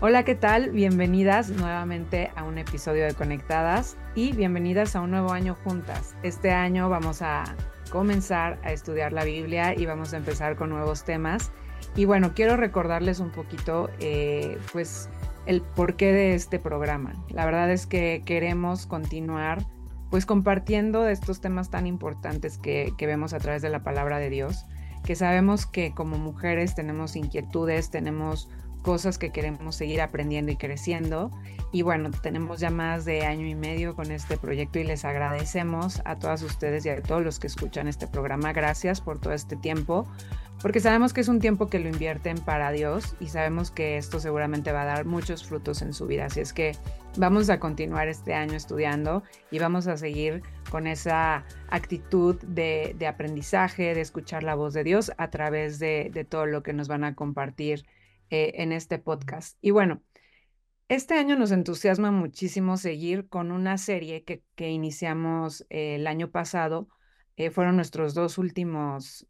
Hola, ¿qué tal? Bienvenidas nuevamente a un episodio de Conectadas y bienvenidas a un nuevo año juntas. Este año vamos a comenzar a estudiar la Biblia y vamos a empezar con nuevos temas. Y bueno, quiero recordarles un poquito, eh, pues, el porqué de este programa. La verdad es que queremos continuar, pues, compartiendo estos temas tan importantes que, que vemos a través de la palabra de Dios, que sabemos que como mujeres tenemos inquietudes, tenemos cosas que queremos seguir aprendiendo y creciendo. Y bueno, tenemos ya más de año y medio con este proyecto y les agradecemos a todas ustedes y a todos los que escuchan este programa. Gracias por todo este tiempo, porque sabemos que es un tiempo que lo invierten para Dios y sabemos que esto seguramente va a dar muchos frutos en su vida. Así es que vamos a continuar este año estudiando y vamos a seguir con esa actitud de, aprendizaje, de escuchar la voz de Dios a través de, de todo lo que nos van a compartir eh, en este podcast. Y bueno, este año nos entusiasma muchísimo seguir con una serie que, que iniciamos eh, el año pasado. Eh, fueron nuestros dos últimos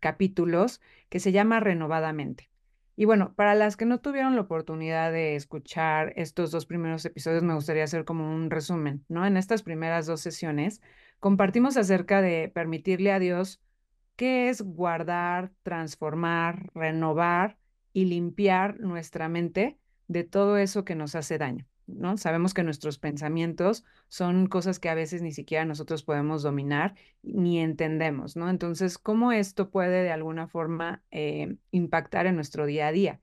capítulos que se llama Renovadamente. Y bueno, para las que no tuvieron la oportunidad de escuchar estos dos primeros episodios, me gustaría hacer como un resumen, ¿no? En estas primeras dos sesiones compartimos acerca de permitirle a Dios qué es guardar, transformar, renovar y limpiar nuestra mente de todo eso que nos hace daño. ¿no? Sabemos que nuestros pensamientos son cosas que a veces ni siquiera nosotros podemos dominar ni entendemos, ¿no? Entonces, ¿cómo esto puede de alguna forma eh, impactar en nuestro día a día?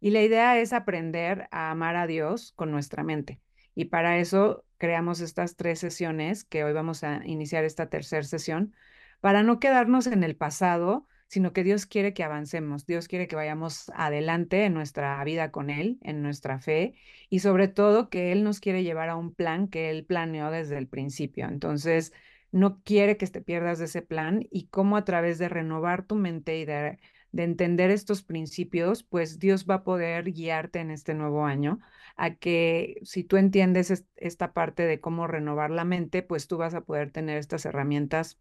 Y la idea es aprender a amar a Dios con nuestra mente. Y para eso creamos estas tres sesiones, que hoy vamos a iniciar esta tercera sesión, para no quedarnos en el pasado, sino que Dios quiere que avancemos, Dios quiere que vayamos adelante en nuestra vida con Él, en nuestra fe, y sobre todo que Él nos quiere llevar a un plan que Él planeó desde el principio. Entonces, no quiere que te pierdas de ese plan y cómo a través de renovar tu mente y de, entender estos principios, pues Dios va a poder guiarte en este nuevo año a que si tú entiendes esta parte de cómo renovar la mente, pues tú vas a poder tener estas herramientas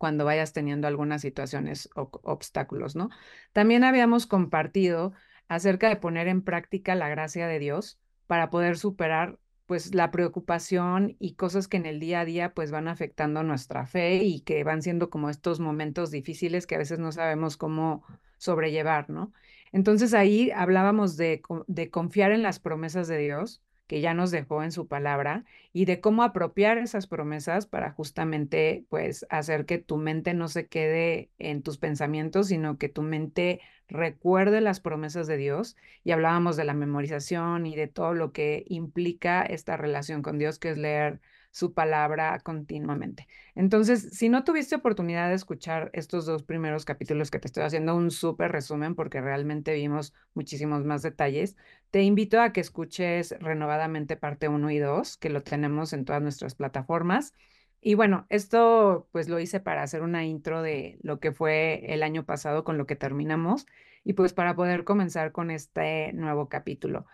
cuando vayas teniendo algunas situaciones o obstáculos, ¿no? También habíamos compartido acerca de poner en práctica la gracia de Dios para poder superar pues la preocupación y cosas que en el día a día pues van afectando nuestra fe y que van siendo como estos momentos difíciles que a veces no sabemos cómo sobrellevar, ¿no? Entonces ahí hablábamos de, de confiar en las promesas de Dios, que ya nos dejó en su palabra y de cómo apropiar esas promesas para justamente pues hacer que tu mente no se quede en tus pensamientos, sino que tu mente recuerde las promesas de Dios. Y hablábamos de la memorización y de todo lo que implica esta relación con Dios, que es leer su palabra continuamente. Entonces, si no tuviste oportunidad de escuchar estos dos primeros capítulos que te estoy haciendo un súper resumen porque realmente vimos muchísimos más detalles, te invito a que escuches renovadamente parte 1 y 2, que lo tenemos en todas nuestras plataformas. Y bueno, esto pues lo hice para hacer una intro de lo que fue el año pasado con lo que terminamos y pues para poder comenzar con este nuevo capítulo.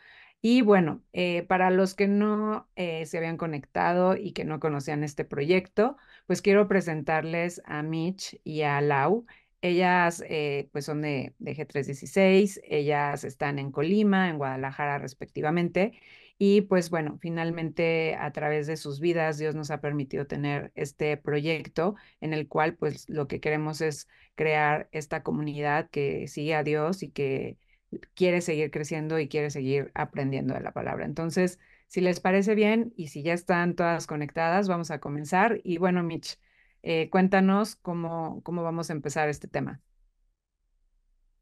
Y bueno, eh, para los que no eh, se habían conectado y que no conocían este proyecto, pues quiero presentarles a Mitch y a Lau. Ellas eh, pues son de, de, G316, ellas están en Colima, en Guadalajara respectivamente. Y pues bueno, finalmente a través de sus vidas Dios nos ha permitido tener este proyecto en el cual pues lo que queremos es crear esta comunidad que sigue a Dios y que quiere seguir creciendo y quiere seguir aprendiendo de la palabra. Entonces, si les parece bien y si ya están todas conectadas, vamos a comenzar. Y bueno, Mitch, eh, cuéntanos cómo, cómo vamos a empezar este tema.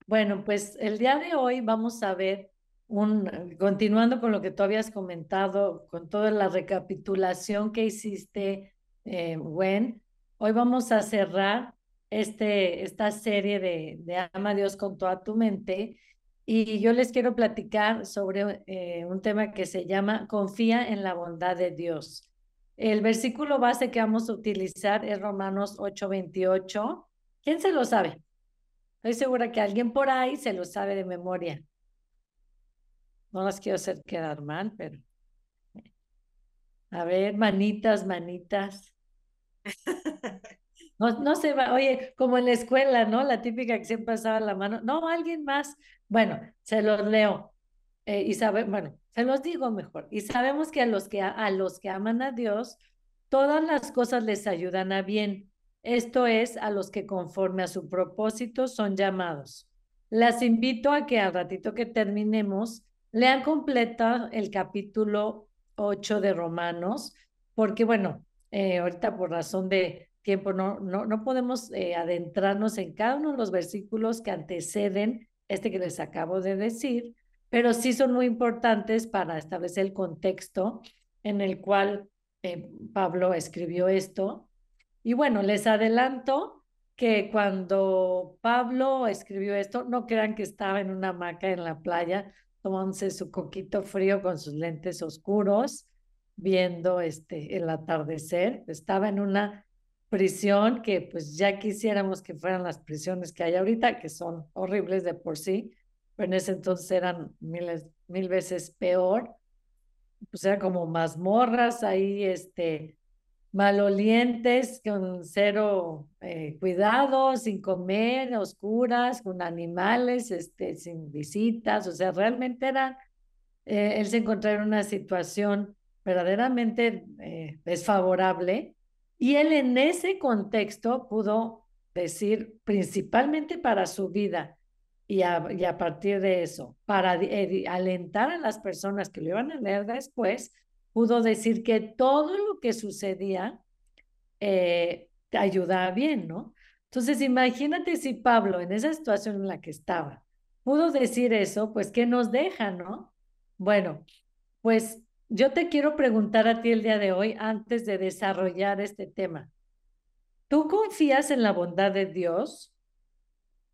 Bueno, pues el día de hoy vamos a ver un, continuando con lo que tú habías comentado, con toda la recapitulación que hiciste, eh, Gwen, hoy vamos a cerrar este, esta serie de, de Ama a Dios con toda tu mente y yo les quiero platicar sobre eh, un tema que se llama Confía en la bondad de Dios. El versículo base que vamos a utilizar es Romanos 8:28. ¿Quién se lo sabe? Estoy segura que alguien por ahí se lo sabe de memoria. No las quiero hacer quedar mal, pero... A ver, manitas, manitas. No, no se va, oye, como en la escuela, ¿no? La típica que siempre pasaba la mano. No, alguien más. Bueno, se los leo. eh, y sabe, bueno, se los digo mejor, y sabemos que a los que, a los que aman a Dios, todas las cosas les ayudan a bien. Esto es, a los que conforme a su propósito son llamados. Las invito a que al ratito que terminemos, lean completo el capítulo 8 de Romanos, porque bueno, eh, ahorita por razón de tiempo no, no, no podemos eh, adentrarnos en cada uno de los versículos que anteceden este que les acabo de decir, pero sí son muy importantes para establecer el contexto en el cual eh, Pablo escribió esto. Y bueno, les adelanto que cuando Pablo escribió esto, no crean que estaba en una hamaca en la playa tomándose su coquito frío con sus lentes oscuros, viendo este, el atardecer. Estaba en una prisión que pues ya quisiéramos que fueran las prisiones que hay ahorita, que son horribles de por sí, pero en ese entonces eran miles, mil veces peor. Pues era como mazmorras ahí, este, malolientes, con cero eh, cuidado, sin comer, oscuras, con animales, este, sin visitas, o sea, realmente era, eh, él se encontraba en una situación verdaderamente eh, desfavorable y él en ese contexto pudo decir, principalmente para su vida y a, partir de eso, para alentar a las personas que lo iban a leer después, pudo decir que todo lo que sucedía eh, ayudaba bien, ¿no? Entonces, imagínate si Pablo, en esa situación en la que estaba, pudo decir eso, pues, ¿qué nos deja, no? Bueno, pues yo te quiero preguntar a ti el día de hoy, antes de desarrollar este tema. ¿Tú confías en la bondad de Dios?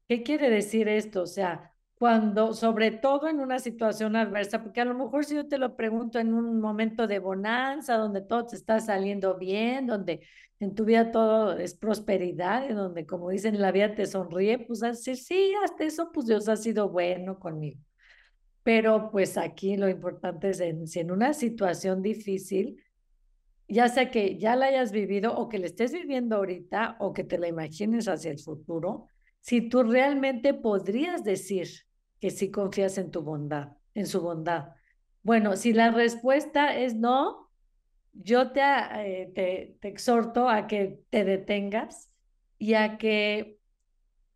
¿Qué quiere decir esto? O sea, cuando, sobre todo en una situación adversa, porque a lo mejor si yo te lo pregunto en un momento de bonanza, donde todo te está saliendo bien, donde en tu vida todo es prosperidad, y donde, como dicen, la vida te sonríe, pues así, sí, hasta eso, pues Dios ha sido bueno conmigo. Pero pues aquí lo importante es en, si en una situación difícil, ya sea que ya la hayas vivido o que la estés viviendo ahorita o que te la imagines hacia el futuro, si tú realmente podrías decir, que sí confías en tu bondad, en su bondad. Bueno, si la respuesta es no, yo te, eh, te, te, exhorto a que te detengas y a que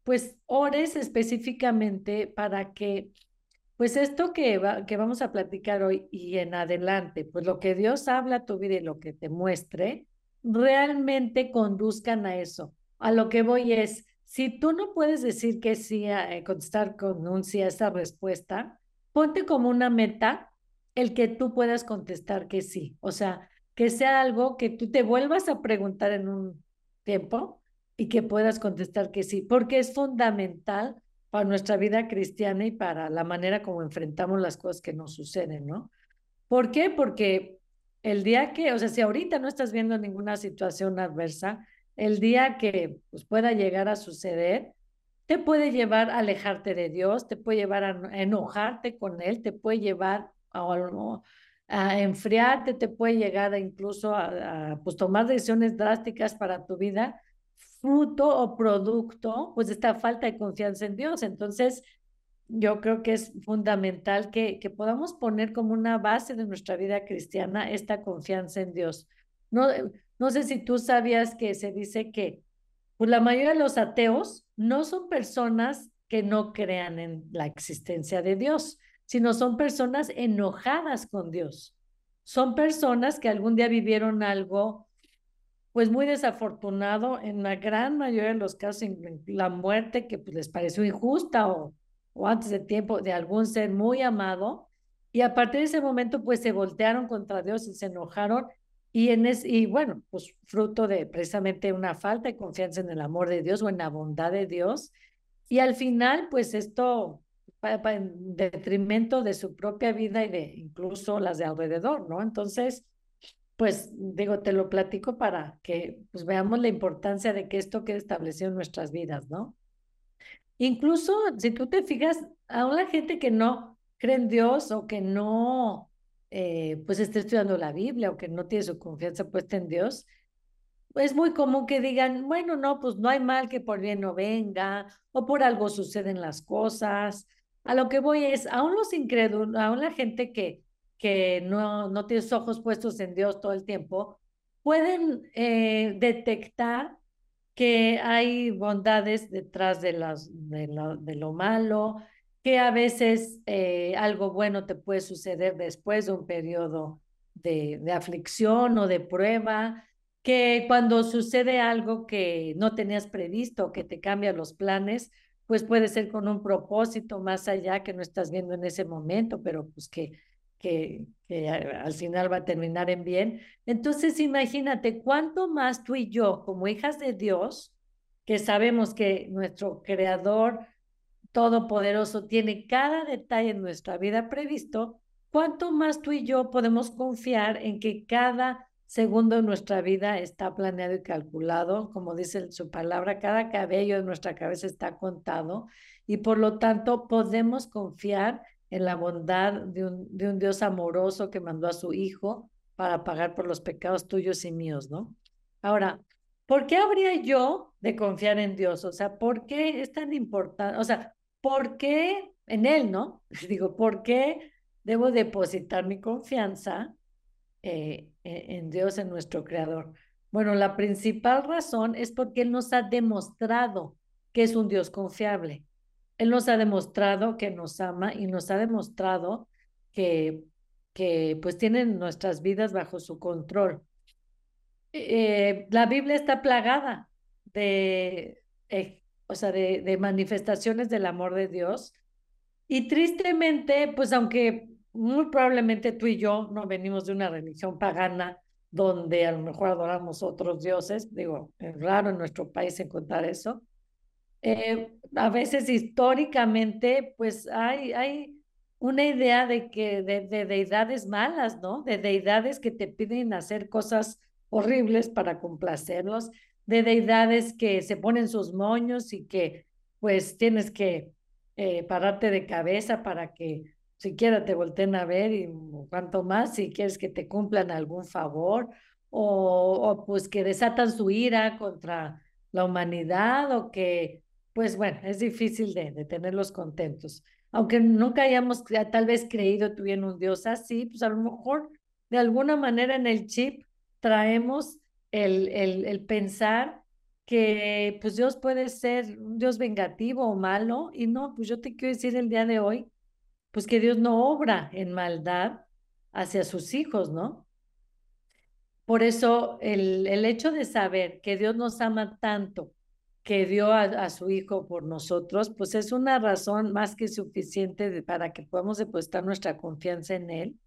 pues ores específicamente para que pues esto que, va, que vamos a platicar hoy y en adelante, pues lo que Dios habla a tu vida y lo que te muestre, realmente conduzcan a eso. A lo que voy es, si tú no puedes decir que sí, a, eh, contestar con un sí a esa respuesta, ponte como una meta el que tú puedas contestar que sí. O sea, que sea algo que tú te vuelvas a preguntar en un tiempo y que puedas contestar que sí, porque es fundamental para nuestra vida cristiana y para la manera como enfrentamos las cosas que nos suceden, ¿no? ¿Por qué? Porque el día que, o sea, si ahorita no estás viendo ninguna situación adversa, el día que pues, pueda llegar a suceder, te puede llevar a alejarte de Dios, te puede llevar a enojarte con Él, te puede llevar a, enfriarte, te puede llegar a incluso a, pues, tomar decisiones drásticas para tu vida, fruto o producto pues de esta falta de confianza en Dios. Entonces, yo creo que es fundamental que, que podamos poner como una base de nuestra vida cristiana esta confianza en Dios. No, no sé si tú sabías que se dice que pues, la mayoría de los ateos no son personas que no crean en la existencia de Dios, sino son personas enojadas con Dios. Son personas que algún día vivieron algo pues muy desafortunado, en la gran mayoría de los casos, la muerte que pues, les pareció injusta o, o antes de tiempo de algún ser muy amado, y a partir de ese momento pues se voltearon contra Dios y se enojaron y, en es, y bueno, pues fruto de precisamente una falta de confianza en el amor de Dios o en la bondad de Dios. Y al final, pues esto en detrimento de su propia vida y de incluso las de alrededor, ¿no? Entonces, pues digo, te lo platico para que pues veamos la importancia de que esto quede establecido en nuestras vidas, ¿no? Incluso si tú te fijas, a una gente que no cree en Dios o que no eh, pues esté estudiando la Biblia o que no tiene su confianza puesta en Dios, es muy común que digan, bueno, no, pues no hay mal que por bien no venga, o por algo suceden las cosas, A lo que voy es, aún los incrédulos, aún la gente que, que no, no tiene sus ojos puestos en Dios todo el tiempo, pueden eh, detectar que hay bondades detrás de, las, de lo malo, que a veces eh, algo bueno te puede suceder después de un periodo de, de aflicción o de prueba, que cuando sucede algo que no tenías previsto, que te cambia los planes, pues puede ser con un propósito más allá que no estás viendo en ese momento, pero pues que, que, al final va a terminar en bien. Entonces, imagínate cuánto más tú y yo, como hijas de Dios, que sabemos que nuestro Creador Todopoderoso tiene cada detalle en nuestra vida previsto, cuánto más tú y yo podemos confiar en que cada segundo de nuestra vida está planeado y calculado, como dice su palabra, cada cabello de nuestra cabeza está contado y por lo tanto podemos confiar en la bondad de un, de un Dios amoroso que mandó a su Hijo para pagar por los pecados tuyos y míos, ¿no? Ahora, ¿por qué habría yo de confiar en Dios? O sea, ¿por qué es tan importante? O sea, ¿por qué en Él, no? Digo, ¿por qué debo depositar mi confianza eh, e-, en Dios, en nuestro Creador? Bueno, la principal razón es porque Él nos ha demostrado que es un Dios confiable. Él nos ha demostrado que nos ama y nos ha demostrado que, que pues tiene nuestras vidas bajo su control. Eh, la Biblia está plagada de, eh, o sea, de manifestaciones del amor de Dios. Y tristemente, pues aunque muy probablemente tú y yo no venimos de una religión pagana donde a lo mejor adoramos otros dioses, digo, es raro en nuestro país encontrar eso. Eh, a veces históricamente, pues hay, hay una idea de que de, de, deidades malas, ¿no? De deidades que te piden hacer cosas horribles para complacerlos, de deidades que se ponen sus moños y que pues tienes que eh, pararte de cabeza para que siquiera te volteen a ver y cuanto más si quieres que te cumplan algún favor o, pues que desatan su ira contra la humanidad o que, pues bueno, es difícil de, tenerlos contentos. Aunque nunca hayamos tal vez creído en un Dios así, pues a lo mejor de alguna manera en el chip traemos el, pensar que pues Dios puede ser un Dios vengativo o malo y no, pues yo te quiero decir el día de hoy pues que Dios no obra en maldad hacia sus hijos, ¿no? Por eso el hecho de saber que Dios nos ama tanto, que dio a, a, su Hijo por nosotros, pues es una razón más que suficiente de, para que podamos depositar nuestra confianza en Él.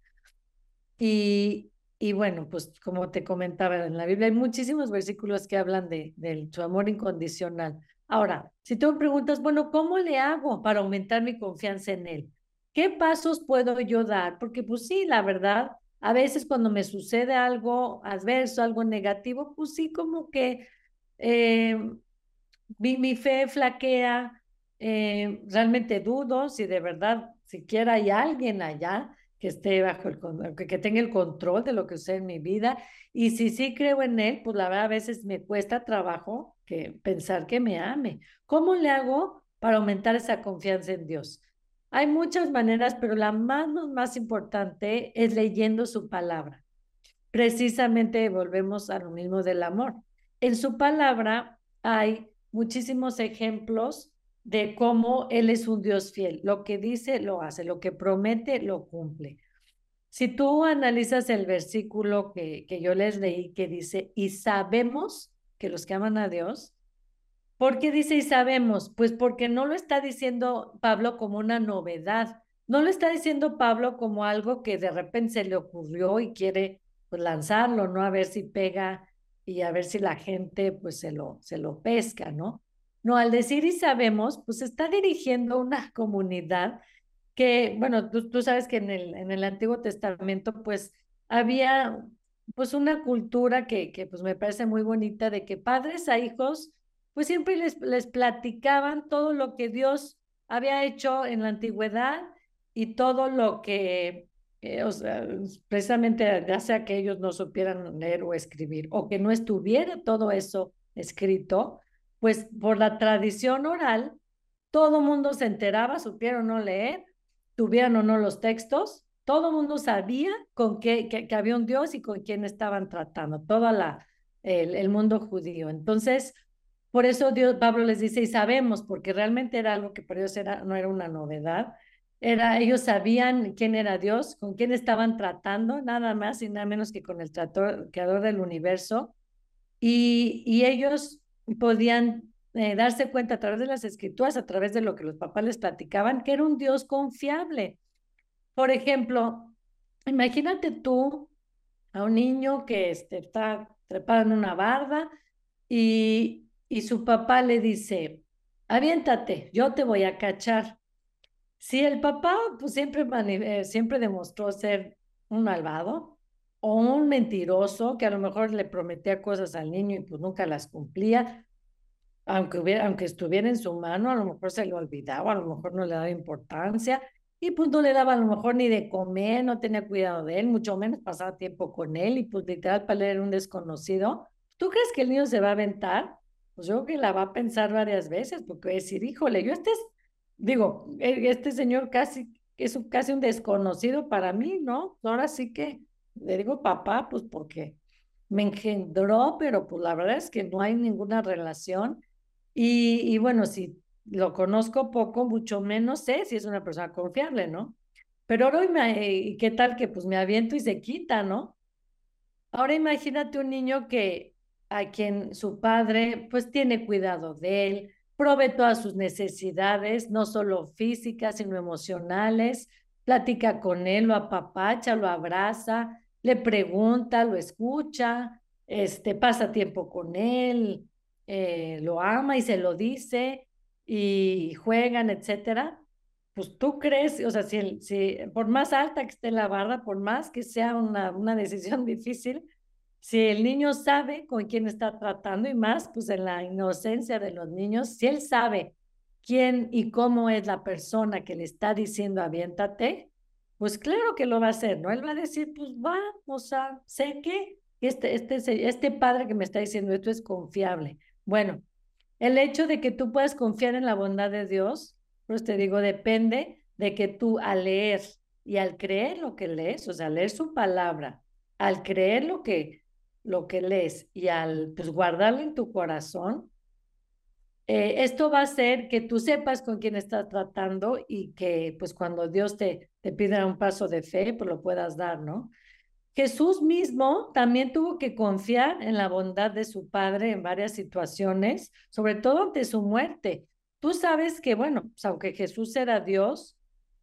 Y, y bueno, pues como te comentaba en la Biblia, hay muchísimos versículos que hablan de, de su amor incondicional. Ahora, si tú me preguntas, bueno, ¿cómo le hago para aumentar mi confianza en Él? ¿Qué pasos puedo yo dar? Porque pues sí, la verdad, a veces cuando me sucede algo adverso, algo negativo, pues sí, como que eh, mi, mi, fe flaquea, eh, realmente dudo si de verdad siquiera hay alguien allá que esté bajo el que, tenga el control de lo que sucede en mi vida. Y si sí creo en él, pues la verdad a veces me cuesta trabajo que pensar que me ame. ¿Cómo le hago para aumentar esa confianza en Dios? Hay muchas maneras, pero la más, más importante es leyendo su palabra. Precisamente volvemos a lo mismo del amor. En su palabra hay muchísimos ejemplos de cómo Él es un Dios fiel. Lo que dice, lo hace. Lo que promete, lo cumple. Si tú analizas el versículo que, que yo les leí, que dice, y sabemos que los que aman a Dios, ¿Por qué dice y sabemos? Pues porque no lo está diciendo Pablo como una novedad, no lo está diciendo Pablo como algo que de repente se le ocurrió y quiere pues, lanzarlo, ¿no? A ver si pega y a ver si la gente pues se lo, se lo pesca, ¿no? No, al decir y sabemos, pues está dirigiendo una comunidad que, bueno, tú, tú sabes que en el, en el Antiguo Testamento pues había pues una cultura que, que pues me parece muy bonita de que padres a hijos pues siempre les, les platicaban todo lo que Dios había hecho en la antigüedad y todo lo que, eh, o sea, precisamente ya sea que ellos no supieran leer o escribir o que no estuviera todo eso escrito, pues por la tradición oral, todo mundo se enteraba, supieron no leer, tuvieron o no los textos, todo mundo sabía con qué, que, había un Dios y con quién estaban tratando, todo la, el, mundo judío. Entonces, por eso Pablo les dice, y sabemos, porque realmente era algo que para ellos era, no era una novedad, era, ellos sabían quién era Dios, con quién estaban tratando, nada más y nada menos que con el trator, creador del universo, y, y ellos podían eh, darse cuenta a través de las escrituras, a través de lo que los papás les platicaban, que era un Dios confiable. Por ejemplo, imagínate tú a un niño que este, está trepado en una barda y, y su papá le dice, aviéntate, yo te voy a cachar. Si el papá pues, siempre, eh, siempre demostró ser un malvado o un mentiroso que a lo mejor le prometía cosas al niño y pues nunca las cumplía, aunque, hubiera, aunque estuviera en su mano, a lo mejor se le olvidaba, a lo mejor no le daba importancia y pues no le daba a lo mejor ni de comer, no tenía cuidado de él, mucho menos pasaba tiempo con él y pues literal para leer un desconocido. ¿Tú crees que el niño se va a aventar? Pues yo creo que la va a pensar varias veces porque va decir, híjole, yo este es, digo, e, este señor casi es casi un desconocido para mí, ¿no? Ahora sí que le digo papá, pues porque me engendró, pero pues la verdad es que no hay ninguna relación y, bueno, si lo conozco poco, mucho menos sé si es una persona confiable, ¿no? Pero ahora, me, ¿qué tal que pues me aviento y se quita, ¿no? Ahora imagínate un niño que a quien su padre pues tiene cuidado de él, provee todas sus necesidades, no solo físicas, sino emocionales, platica con él, lo apapacha, lo abraza, le pregunta, lo escucha, este, pasa tiempo con él, eh, lo ama y se lo dice y juegan, etcétera, pues tú crees, o sea, si, si por más alta que esté la barra, por más que sea una, una decisión difícil, si el niño sabe con quién está tratando y más, pues en la inocencia de los niños, si él sabe quién y cómo es la persona que le está diciendo aviéntate, pues claro que lo va a hacer, ¿no? Él va a decir, pues va, o sea, sé que este, este, este padre que me está diciendo esto es confiable. Bueno, el hecho de que tú puedas confiar en la bondad de Dios, pues te digo, depende de que tú al leer y al creer lo que lees, o sea, leer su palabra, al creer lo que, lo que lees y al pues, guardarlo en tu corazón, eh, esto va a hacer que tú sepas con quién estás tratando y que pues cuando Dios te, te pida un paso de fe, pues lo puedas dar, ¿no? Jesús mismo también tuvo que confiar en la bondad de su Padre en varias situaciones, sobre todo ante su muerte. Tú sabes que, bueno, pues aunque Jesús era Dios,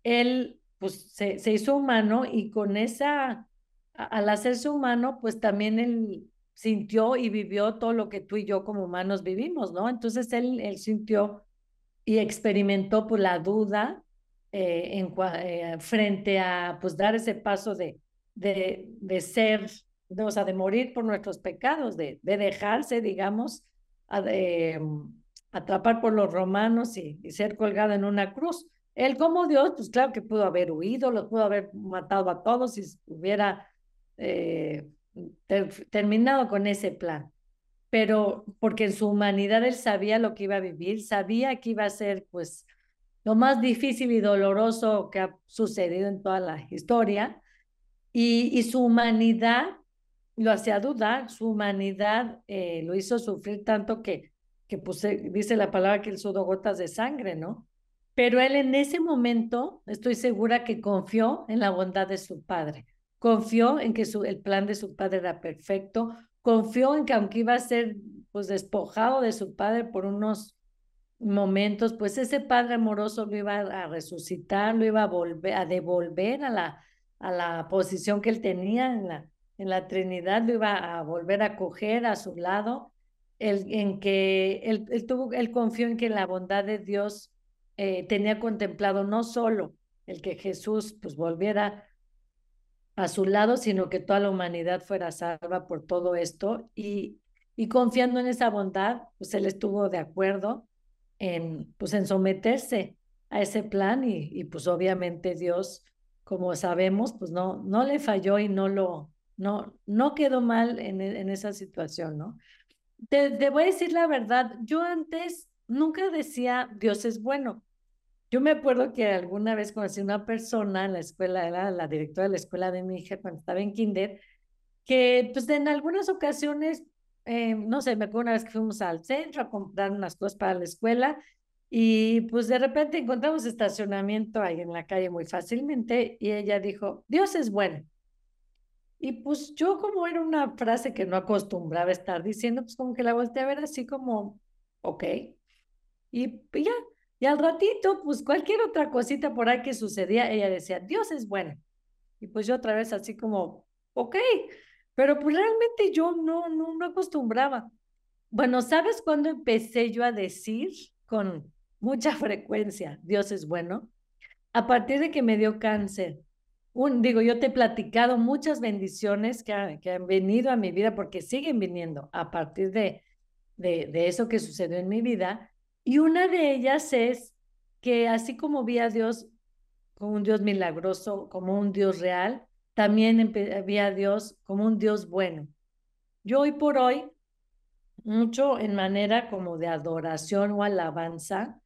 él pues se, se hizo humano y con esa, al hacerse humano, pues también él sintió y vivió todo lo que tú y yo como humanos vivimos, ¿no? Entonces él, sintió y experimentó pues la duda eh, en, eh, frente a pues dar ese paso de, de, de ser, o sea, de morir por nuestros pecados, de, de dejarse, digamos, de, atrapar por los romanos y, ser colgado en una cruz. Él como Dios, pues claro que pudo haber huido, lo pudo haber matado a todos si hubiera eh, terminado con ese plan. Pero porque en su humanidad él sabía lo que iba a vivir, sabía que iba a ser pues lo más difícil y doloroso que ha sucedido en toda la historia, y, su humanidad lo hacía dudar, su humanidad eh, lo hizo sufrir tanto que, que pues, dice la palabra que él sudó gotas de sangre, ¿no? Pero él en ese momento, estoy segura que confió en la bondad de su padre, confió en que su, el plan de su padre era perfecto, confió en que aunque iba a ser pues despojado de su padre por unos momentos, pues ese padre amoroso lo iba a resucitar, lo iba a volver a devolver a la a la posición que él tenía en la, en la Trinidad, lo iba a volver a coger a su lado, el, en que él, él, tuvo, él confió en que la bondad de Dios eh, tenía contemplado no solo el que Jesús pues volviera a su lado, sino que toda la humanidad fuera salva por todo esto y, y confiando en esa bondad, pues él estuvo de acuerdo en, pues en someterse a ese plan y, pues obviamente Dios como sabemos, pues no, no le falló y no lo, no, no quedó mal en, esa situación, ¿no? Te, voy a decir la verdad, yo antes nunca decía Dios es bueno. Yo me acuerdo que alguna vez conocí una persona en la escuela, era la directora de la escuela de mi hija cuando estaba en kinder, que pues en algunas ocasiones, eh, no sé, me acuerdo una vez que fuimos al centro a comprar unas cosas para la escuela y pues de repente encontramos estacionamiento ahí en la calle muy fácilmente y ella dijo, Dios es bueno. Y pues yo como era una frase que no acostumbraba estar diciendo, pues como que la volteé a ver así como, ok. Y ya, y al ratito, pues cualquier otra cosita por ahí que sucedía, ella decía, Dios es bueno. Y pues yo otra vez así como, ok, pero pues realmente yo no, no, no acostumbraba. Bueno, ¿sabes cuándo empecé yo a decir con mucha frecuencia, Dios es bueno? A partir de que me dio cáncer. Un, digo, yo te he platicado muchas bendiciones que, que han venido a mi vida porque siguen viniendo a partir de, de, de eso que sucedió en mi vida. Y una de ellas es que así como vi a Dios como un Dios milagroso, como un Dios real, también vi a Dios como un Dios bueno. Yo hoy por hoy, mucho en manera como de adoración o alabanza,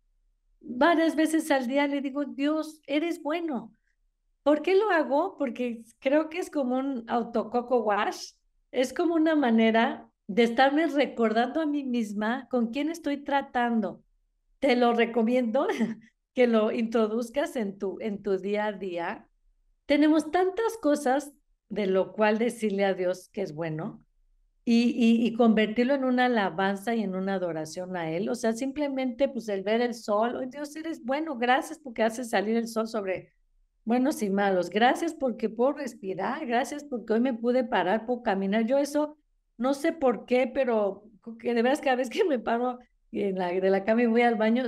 varias veces al día le digo, Dios, eres bueno. ¿Por qué lo hago? Porque creo que es como un autococo wash, es como una manera de estarme recordando a mí misma con quién estoy tratando. Te lo recomiendo que lo introduzcas en tu, en tu día a día. Tenemos tantas cosas de lo cual decirle a Dios que es bueno y, y, convertirlo en una alabanza y en una adoración a Él. O sea, simplemente pues el ver el sol, oh, Dios eres bueno, gracias porque haces salir el sol sobre buenos y malos, gracias porque puedo respirar, gracias porque hoy me pude parar, puedo caminar. Yo eso no sé por qué, pero que de verdad cada vez que me paro en la, de la cama y voy al baño,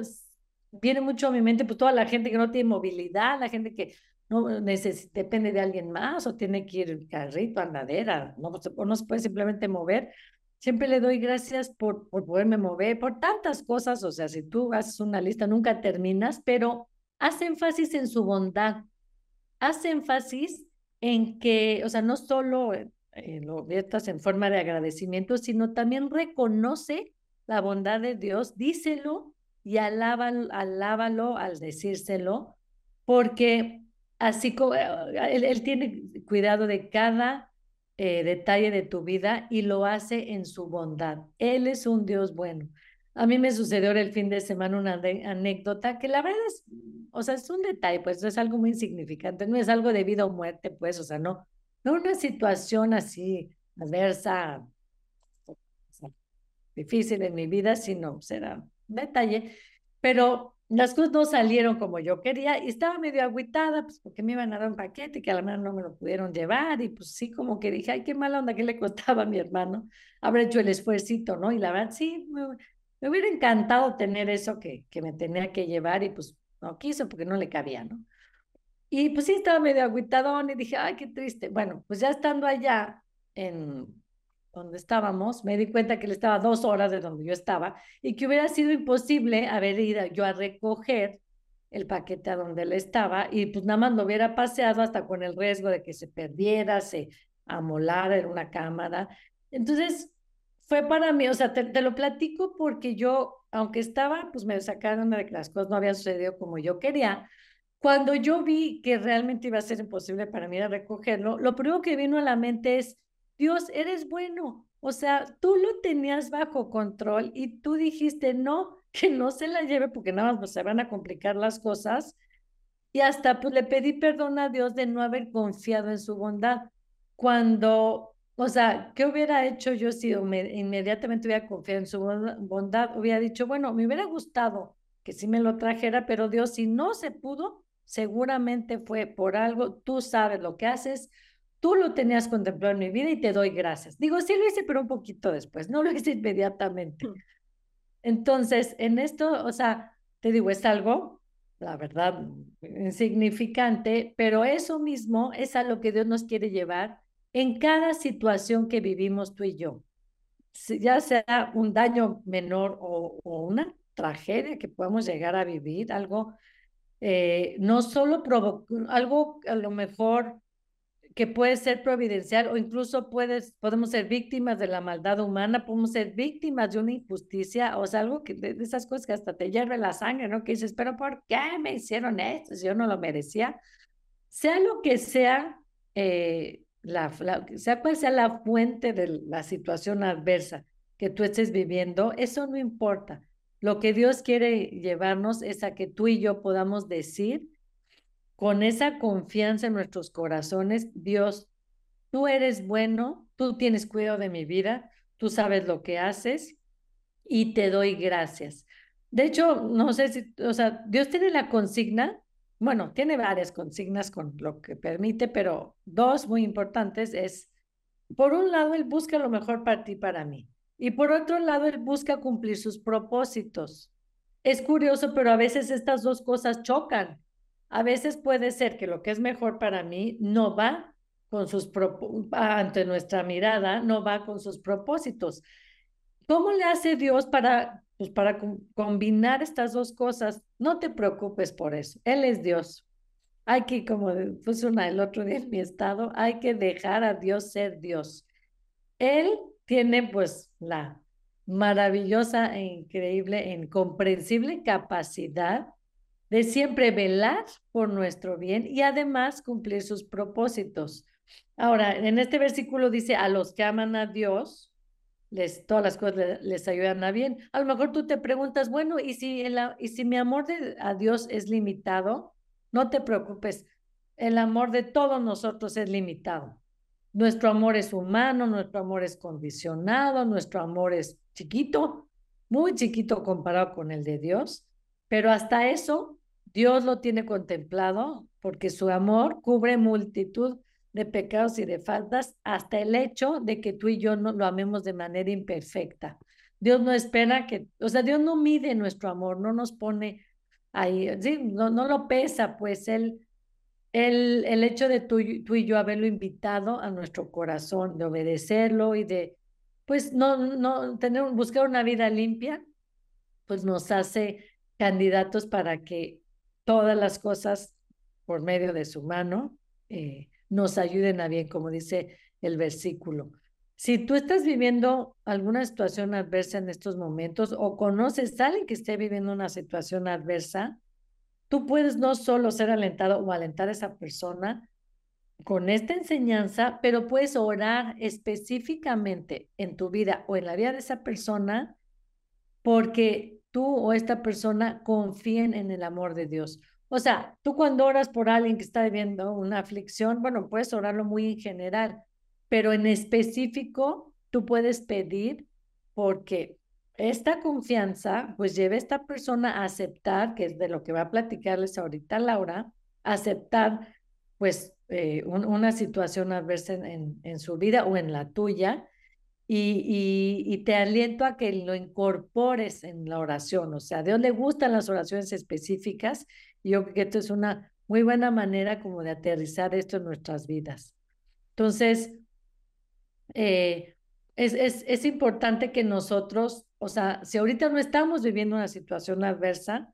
viene mucho a mi mente pues toda la gente que no tiene movilidad, la gente que no depende de alguien más o tiene que ir en carrito, andadera, no, o no se puede simplemente mover. Siempre le doy gracias por, por poderme mover, por tantas cosas, o sea, si tú haces una lista nunca terminas, pero hace énfasis en su bondad, hace énfasis en que, o sea, no solo eh, lo viertas en forma de agradecimiento, sino también reconoce la bondad de Dios, díselo y alábalo, al decírselo, porque así como eh, él, tiene cuidado de cada eh, detalle de tu vida y lo hace en su bondad. Él es un Dios bueno. A mí me sucedió el fin de semana una anécdota que la verdad es, o sea, es un detalle, pues es algo muy insignificante, no es algo de vida o muerte, pues, o sea, no, no una situación así adversa, difícil en mi vida, sino será detalle, pero las cosas no salieron como yo quería y estaba medio agüitada, pues porque me iban a dar un paquete que a la mano no me lo pudieron llevar y pues sí, como que dije, ay, qué mala onda que le costaba a mi hermano haber hecho el esfuerzo, ¿no? Y la verdad, sí, me, me, hubiera encantado tener eso que, que me tenía que llevar y pues no quiso porque no le cabía, ¿no? Y pues sí, estaba medio agüitadón y dije, ay, qué triste. Bueno, pues ya estando allá en donde estábamos, me di cuenta que él estaba dos horas de donde yo estaba y que hubiera sido imposible haber ido yo a recoger el paquete a donde él estaba y pues nada más lo hubiera paseado hasta con el riesgo de que se perdiera, se amolara en una cámara. Entonces, fue para mí, o sea, te, te, lo platico porque yo, aunque estaba, pues me sacaron de que las cosas no habían sucedido como yo quería. Cuando yo vi que realmente iba a ser imposible para mí ir a recogerlo, lo primero que vino a la mente es, Dios, eres bueno. O sea, tú lo tenías bajo control y tú dijiste, no, que no se la lleve porque nada más se van a complicar las cosas. Y hasta pues le pedí perdón a Dios de no haber confiado en su bondad. Cuando, o sea, ¿qué hubiera hecho yo si inmediatamente hubiera confiado en su bondad? Hubiera dicho, bueno, me hubiera gustado que sí me lo trajera, pero Dios, si no se pudo, seguramente fue por algo, tú sabes lo que haces, tú lo tenías contemplado en mi vida y te doy gracias. Digo, sí lo hice, pero un poquito después, no lo hice inmediatamente. Mm. Entonces, en esto, o sea, te digo, es algo, la verdad, insignificante, pero eso mismo es a lo que Dios nos quiere llevar en cada situación que vivimos tú y yo. Ya sea un daño menor o, una tragedia que podemos llegar a vivir, algo, eh, no solo provocó, algo a lo mejor que puede ser providencial o incluso puedes, podemos ser víctimas de la maldad humana, podemos ser víctimas de una injusticia, o sea, algo que de, esas cosas que hasta te hierve la sangre, ¿no? Que dices, pero ¿por qué me hicieron esto si yo no lo merecía? Sea lo que sea, eh, la, sea cual sea la fuente de la situación adversa que tú estés viviendo, eso no importa. Lo que Dios quiere llevarnos es a que tú y yo podamos decir con esa confianza en nuestros corazones, Dios, tú eres bueno, tú tienes cuidado de mi vida, tú sabes lo que haces y te doy gracias. De hecho, no sé si, o sea, Dios tiene la consigna, bueno, tiene varias consignas con lo que permite, pero dos muy importantes es, por un lado, Él busca lo mejor para ti, para mí, y por otro lado, Él busca cumplir sus propósitos. Es curioso, pero a veces estas dos cosas chocan a veces puede ser que lo que es mejor para mí no va con sus ante nuestra mirada, no va con sus propósitos. ¿Cómo le hace Dios para, pues para combinar estas dos cosas? No te preocupes por eso. Él es Dios. Hay que, como puse una el otro día en mi estado, hay que dejar a Dios ser Dios. Él tiene pues la maravillosa e increíble, e incomprensible capacidad de siempre velar por nuestro bien y además cumplir sus propósitos. Ahora, en este versículo dice, a los que aman a Dios, les, todas las cosas les, ayudan a bien. A lo mejor tú te preguntas, bueno, ¿y si, el, y si mi amor de, a Dios es limitado? No te preocupes, el amor de todos nosotros es limitado. Nuestro amor es humano, nuestro amor es condicionado, nuestro amor es chiquito, muy chiquito comparado con el de Dios, pero hasta eso Dios lo tiene contemplado porque su amor cubre multitud de pecados y de faltas hasta el hecho de que tú y yo no lo amemos de manera imperfecta. Dios no espera que, o sea, Dios no mide nuestro amor, no nos pone ahí, sí, no, no lo pesa, pues él, el hecho de tú, tú y yo haberlo invitado a nuestro corazón, de obedecerlo y de, pues, no, no, tener, buscar una vida limpia, pues nos hace candidatos para que todas las cosas por medio de su mano eh, nos ayuden a bien, como dice el versículo. Si tú estás viviendo alguna situación adversa en estos momentos o conoces a alguien que esté viviendo una situación adversa, tú puedes no solo ser alentado o alentar a esa persona con esta enseñanza, pero puedes orar específicamente en tu vida o en la vida de esa persona porque tú o esta persona confíen en el amor de Dios. O sea, tú cuando oras por alguien que está viviendo una aflicción, bueno, puedes orarlo muy en general, pero en específico tú puedes pedir porque esta confianza pues lleve a esta persona a aceptar, que es de lo que va a platicarles ahorita Laura, aceptar pues eh, una situación adversa en, en, su vida o en la tuya y, te aliento a que lo incorpores en la oración. O sea, a Dios le gustan las oraciones específicas y yo creo que esto es una muy buena manera como de aterrizar esto en nuestras vidas. Entonces, eh, es, es, es importante que nosotros, o sea, si ahorita no estamos viviendo una situación adversa,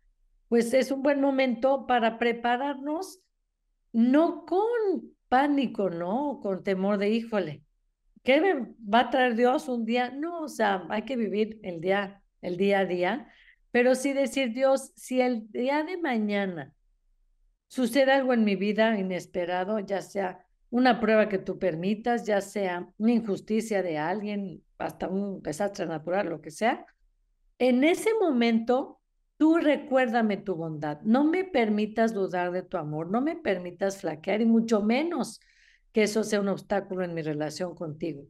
pues es un buen momento para prepararnos, no con pánico, ¿no? Con temor de, híjole, ¿Qué va a traer Dios un día? No, o sea, hay que vivir el día, el día a día, pero sí decir, Dios, si el día de mañana sucede algo en mi vida inesperado, ya sea una prueba que tú permitas, ya sea una injusticia de alguien, hasta un desastre natural, lo que sea, en ese momento tú recuérdame tu bondad, no me permitas dudar de tu amor, no me permitas flaquear y mucho menos que eso sea un obstáculo en mi relación contigo.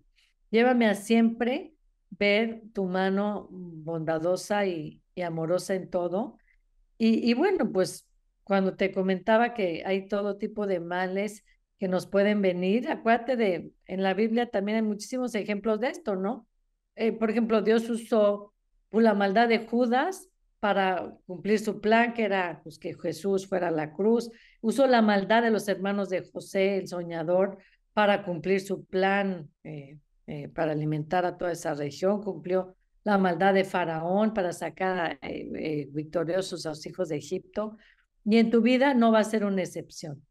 Llévame a siempre ver tu mano bondadosa y, amorosa en todo. Y, bueno, pues cuando te comentaba que hay todo tipo de males que nos pueden venir, acuérdate de, en la Biblia también hay muchísimos ejemplos de esto, ¿no? Eh, por ejemplo, Dios usó la maldad de Judas para cumplir su plan, que era pues, que Jesús fuera a la cruz. Usó la maldad de los hermanos de José, el soñador, para cumplir su plan, eh, eh, para alimentar a toda esa región. Cumplió la maldad de Faraón para sacar eh, victoriosos a los hijos de Egipto. Y en tu vida no va a ser una excepción.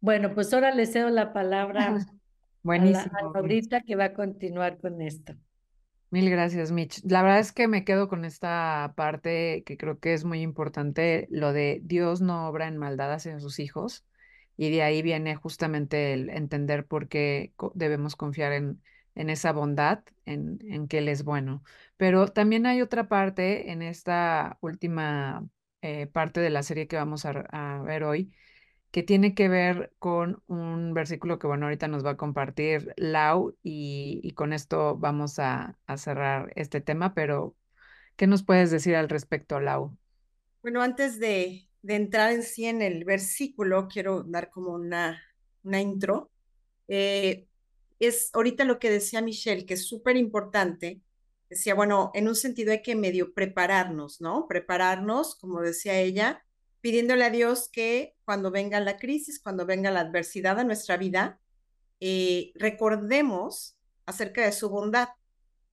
Bueno, pues ahora le cedo la palabra Buenísimo. a, la, que va a continuar con esto. Mil gracias, Mitch. La verdad es que me quedo con esta parte que creo que es muy importante, lo de Dios no obra en maldad hacia sus hijos, y de ahí viene justamente el entender por qué debemos confiar en, en esa bondad, en, en que Él es bueno. Pero también hay otra parte en esta última eh, parte de la serie que vamos a, a ver hoy, que tiene que ver con un versículo que, bueno, ahorita nos va a compartir Lau y, con esto vamos a, cerrar este tema, pero ¿qué nos puedes decir al respecto, Lau? Bueno, antes de, entrar en sí en el versículo, quiero dar como una, una intro. Eh, es ahorita lo que decía Michelle, que es súper importante. Decía, bueno, en un sentido hay que medio prepararnos, ¿no? Prepararnos, como decía ella, pidiéndole a Dios que cuando venga la crisis, cuando venga la adversidad a nuestra vida, eh, recordemos acerca de su bondad.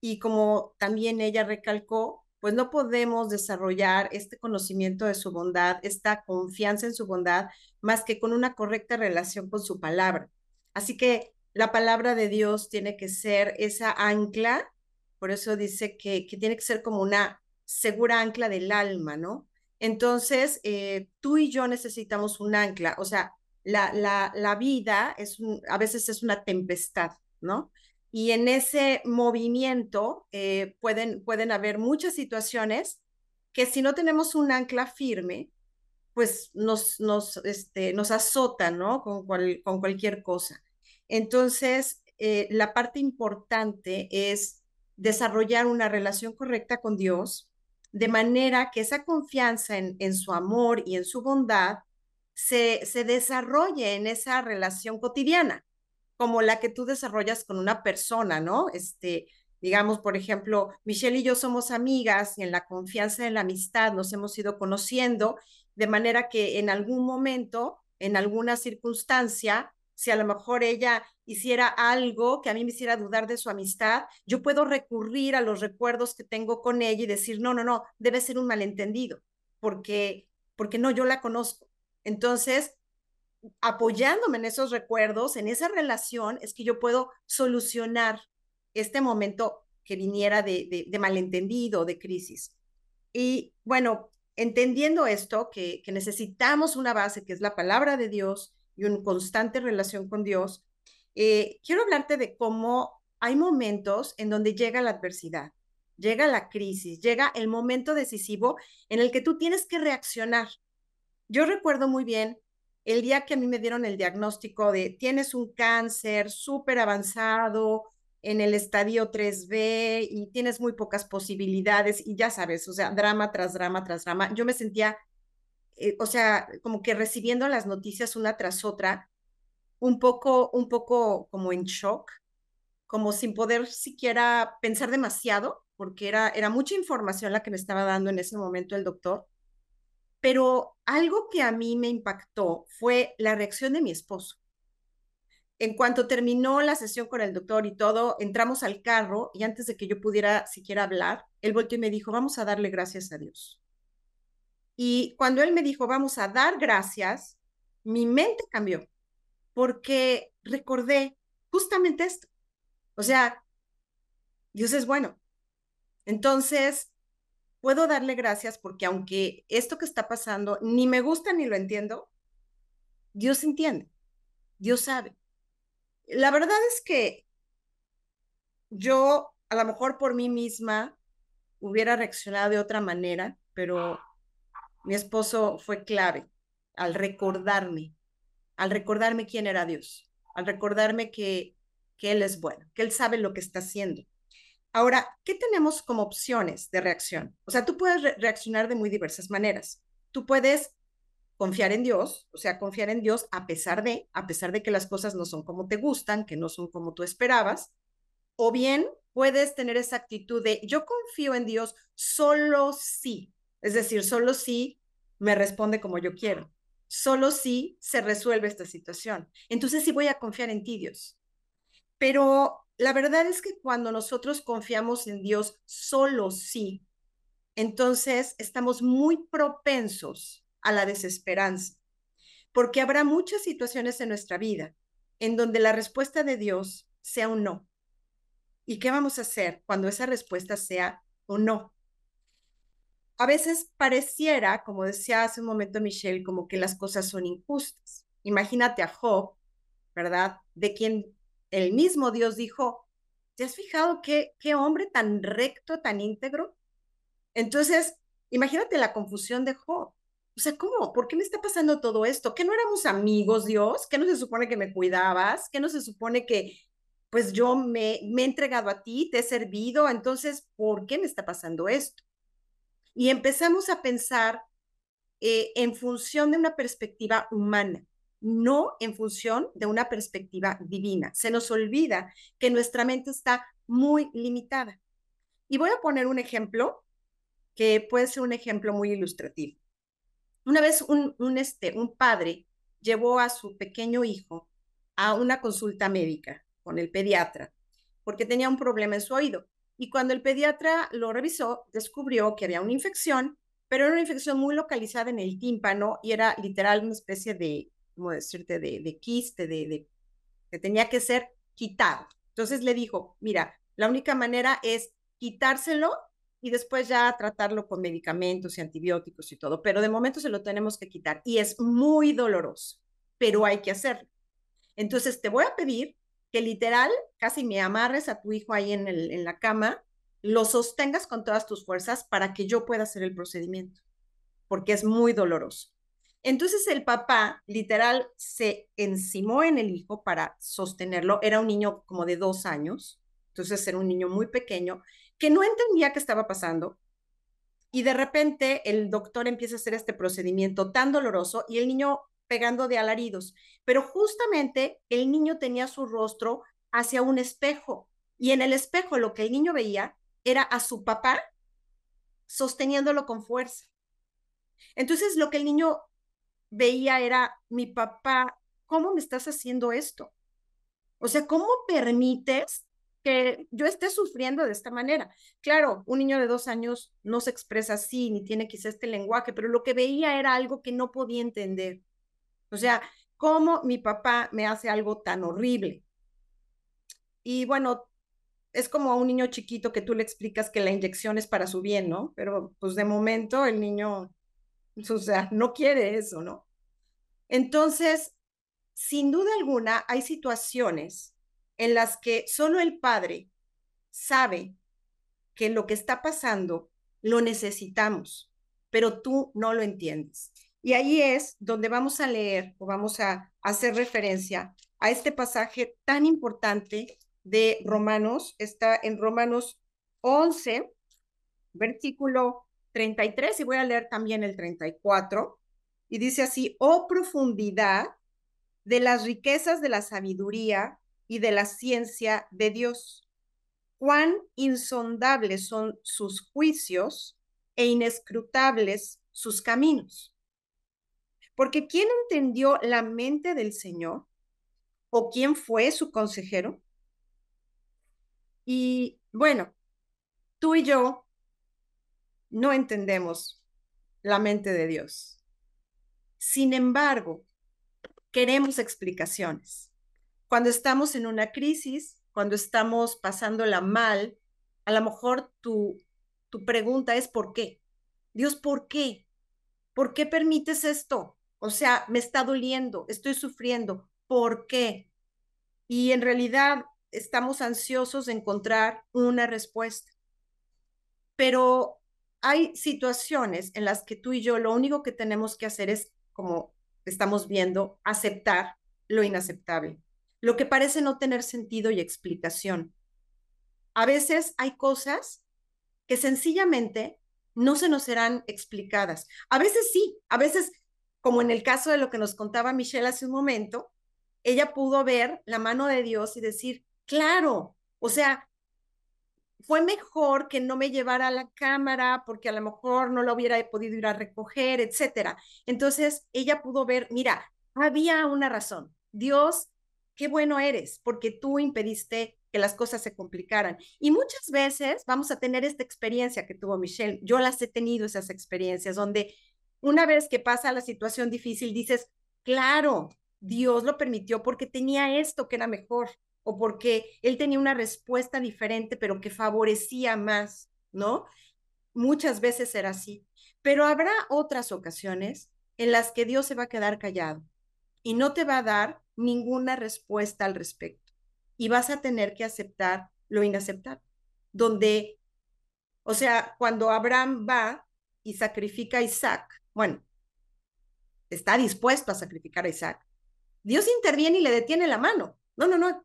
Y como también ella recalcó, pues no podemos desarrollar este conocimiento de su bondad, esta confianza en su bondad, más que con una correcta relación con su palabra. Así que la palabra de Dios tiene que ser esa ancla, por eso dice que, que tiene que ser como una segura ancla del alma, ¿no? Entonces, eh, tú y yo necesitamos un ancla, o sea, la, la, la vida es a veces es una tempestad, ¿no? Y en ese movimiento eh, pueden, pueden haber muchas situaciones que si no tenemos un ancla firme, pues nos, nos, este, nos azotan, ¿no? Con, con cualquier cosa. Entonces, eh, la parte importante es desarrollar una relación correcta con Dios, de manera que esa confianza en, en su amor y en su bondad se, se desarrolle en esa relación cotidiana, como la que tú desarrollas con una persona, ¿no? Este, digamos, por ejemplo, Michelle y yo somos amigas y en la confianza, en la amistad nos hemos ido conociendo, de manera que en algún momento, en alguna circunstancia, si a lo mejor ella hiciera algo que a mí me hiciera dudar de su amistad, yo puedo recurrir a los recuerdos que tengo con ella y decir, no, no, no, debe ser un malentendido, porque, porque no, yo la conozco. Entonces, apoyándome en esos recuerdos, en esa relación, es que yo puedo solucionar este momento que viniera de, de, malentendido, de crisis. Y bueno, entendiendo esto, que, que necesitamos una base que es la palabra de Dios, y una constante relación con Dios, eh, quiero hablarte de cómo hay momentos en donde llega la adversidad, llega la crisis, llega el momento decisivo en el que tú tienes que reaccionar. Yo recuerdo muy bien el día que a mí me dieron el diagnóstico de tienes un cáncer súper avanzado en el estadio 3B y tienes muy pocas posibilidades y ya sabes, o sea, drama tras drama tras drama. Yo me sentía eh, o sea, como que recibiendo las noticias una tras otra, un poco, un poco como en shock, como sin poder siquiera pensar demasiado, porque era, era mucha información la que me estaba dando en ese momento el doctor. Pero algo que a mí me impactó fue la reacción de mi esposo. En cuanto terminó la sesión con el doctor y todo, entramos al carro y antes de que yo pudiera siquiera hablar, él volteó y me dijo, vamos a darle gracias a Dios. Y cuando él me dijo, vamos a dar gracias, mi mente cambió, porque recordé justamente esto. O sea, Dios es bueno. Entonces, puedo darle gracias porque aunque esto que está pasando ni me gusta ni lo entiendo, Dios entiende, Dios sabe. La verdad es que yo a lo mejor por mí misma hubiera reaccionado de otra manera, pero mi esposo fue clave al recordarme, al recordarme quién era Dios, al recordarme que, que Él es bueno, que Él sabe lo que está haciendo. Ahora, ¿qué tenemos como opciones de reacción? O sea, tú puedes reaccionar de muy diversas maneras. Tú puedes confiar en Dios, o sea, confiar en Dios a pesar de, a pesar de que las cosas no son como te gustan, que no son como tú esperabas, o bien puedes tener esa actitud de yo confío en Dios solo si es decir, solo si me responde como yo quiero. Solo si se resuelve esta situación. Entonces sí voy a confiar en ti, Dios. Pero la verdad es que cuando nosotros confiamos en Dios solo sí, entonces estamos muy propensos a la desesperanza. porque habrá muchas situaciones en nuestra vida en donde la respuesta de Dios sea un no. ¿Y qué vamos a hacer cuando esa respuesta sea un no? A veces pareciera, como decía hace un momento Michelle, como que las cosas son injustas. Imagínate a Job, ¿verdad? De quien el mismo Dios dijo, ¿te has fijado qué, qué hombre tan recto, tan íntegro? Entonces, imagínate la confusión de Job. O sea, ¿cómo? ¿Por qué me está pasando todo esto? ¿Que no éramos amigos, Dios? ¿Que no se supone que me cuidabas? ¿Que no se supone que, pues yo me, me he entregado a ti, te he servido? Entonces, ¿por qué me está pasando esto? Y empezamos a pensar eh, en función de una perspectiva humana, no en función de una perspectiva divina. Se nos olvida que nuestra mente está muy limitada. Y voy a poner un ejemplo que puede ser un ejemplo muy ilustrativo. Una vez un, un, este, un padre llevó a su pequeño hijo a una consulta médica con el pediatra porque tenía un problema en su oído. Y cuando el pediatra lo revisó, descubrió que había una infección, pero era una infección muy localizada en el tímpano y era literal una especie de, ¿cómo decirte?, de, de quiste, de, que tenía que ser quitado. Entonces le dijo, mira, la única manera es quitárselo y después ya tratarlo con medicamentos y antibióticos y todo, pero de momento se lo tenemos que quitar y es muy doloroso, pero hay que hacerlo. Entonces te voy a pedir que literal casi me amarres a tu hijo ahí en, la cama, lo sostengas con todas tus fuerzas para que yo pueda hacer el procedimiento, porque es muy doloroso. Entonces el papá literal se encimó en el hijo para sostenerlo. Era un niño como de dos años, entonces era un niño muy pequeño que no entendía qué estaba pasando. Y de repente el doctor empieza a hacer este procedimiento tan doloroso y el niño pegando de alaridos. Pero justamente el niño tenía su rostro hacia un espejo y en el espejo lo que el niño veía era a su papá sosteniéndolo con fuerza. Entonces lo que el niño veía era, mi papá, ¿cómo me estás haciendo esto? O sea, ¿cómo permites que yo esté sufriendo de esta manera. Claro, un niño de dos años no se expresa así, ni tiene quizá este lenguaje, pero lo que veía era algo que no podía entender. O sea, ¿cómo mi papá me hace algo tan horrible? Y bueno, es como a un niño chiquito que tú le explicas que la inyección es para su bien, ¿no? Pero pues de momento el niño, o sea, no quiere eso, ¿no? Entonces, sin duda alguna, hay situaciones en las que solo el padre sabe que lo que está pasando lo necesitamos, pero tú no lo entiendes. Y ahí es donde vamos a leer o vamos a hacer referencia a este pasaje tan importante de Romanos. Está en Romanos 11, versículo 33, y voy a leer también el 34. Y dice así, oh profundidad de las riquezas de la sabiduría y de la ciencia de Dios. Cuán insondables son sus juicios e inescrutables sus caminos. Porque ¿quién entendió la mente del Señor? ¿O quién fue su consejero? Y bueno, tú y yo no entendemos la mente de Dios. Sin embargo, queremos explicaciones. Cuando estamos en una crisis, cuando estamos pasándola mal, a lo mejor tu, tu pregunta es ¿por qué? Dios, ¿por qué? ¿Por qué permites esto? O sea, me está doliendo, estoy sufriendo. ¿Por qué? Y en realidad estamos ansiosos de encontrar una respuesta. Pero hay situaciones en las que tú y yo lo único que tenemos que hacer es, como estamos viendo, aceptar lo inaceptable lo que parece no tener sentido y explicación. A veces hay cosas que sencillamente no se nos serán explicadas. A veces sí, a veces, como en el caso de lo que nos contaba Michelle hace un momento, ella pudo ver la mano de Dios y decir, claro, o sea, fue mejor que no me llevara a la cámara porque a lo mejor no lo hubiera podido ir a recoger, etcétera. Entonces, ella pudo ver, mira, había una razón. Dios qué bueno eres, porque tú impediste que las cosas se complicaran. Y muchas veces vamos a tener esta experiencia que tuvo Michelle. Yo las he tenido esas experiencias donde una vez que pasa la situación difícil dices, Claro, Dios lo permitió porque tenía esto que era mejor o porque él tenía una respuesta diferente, pero que favorecía más, ¿no? Muchas veces era así. Pero habrá otras ocasiones en las que Dios se va a quedar callado y no te va a dar ninguna respuesta al respecto. Y vas a tener que aceptar lo inaceptable. Donde, o sea, cuando Abraham va y sacrifica a Isaac, bueno, está dispuesto a sacrificar a Isaac, Dios interviene y le detiene la mano. No, no, no,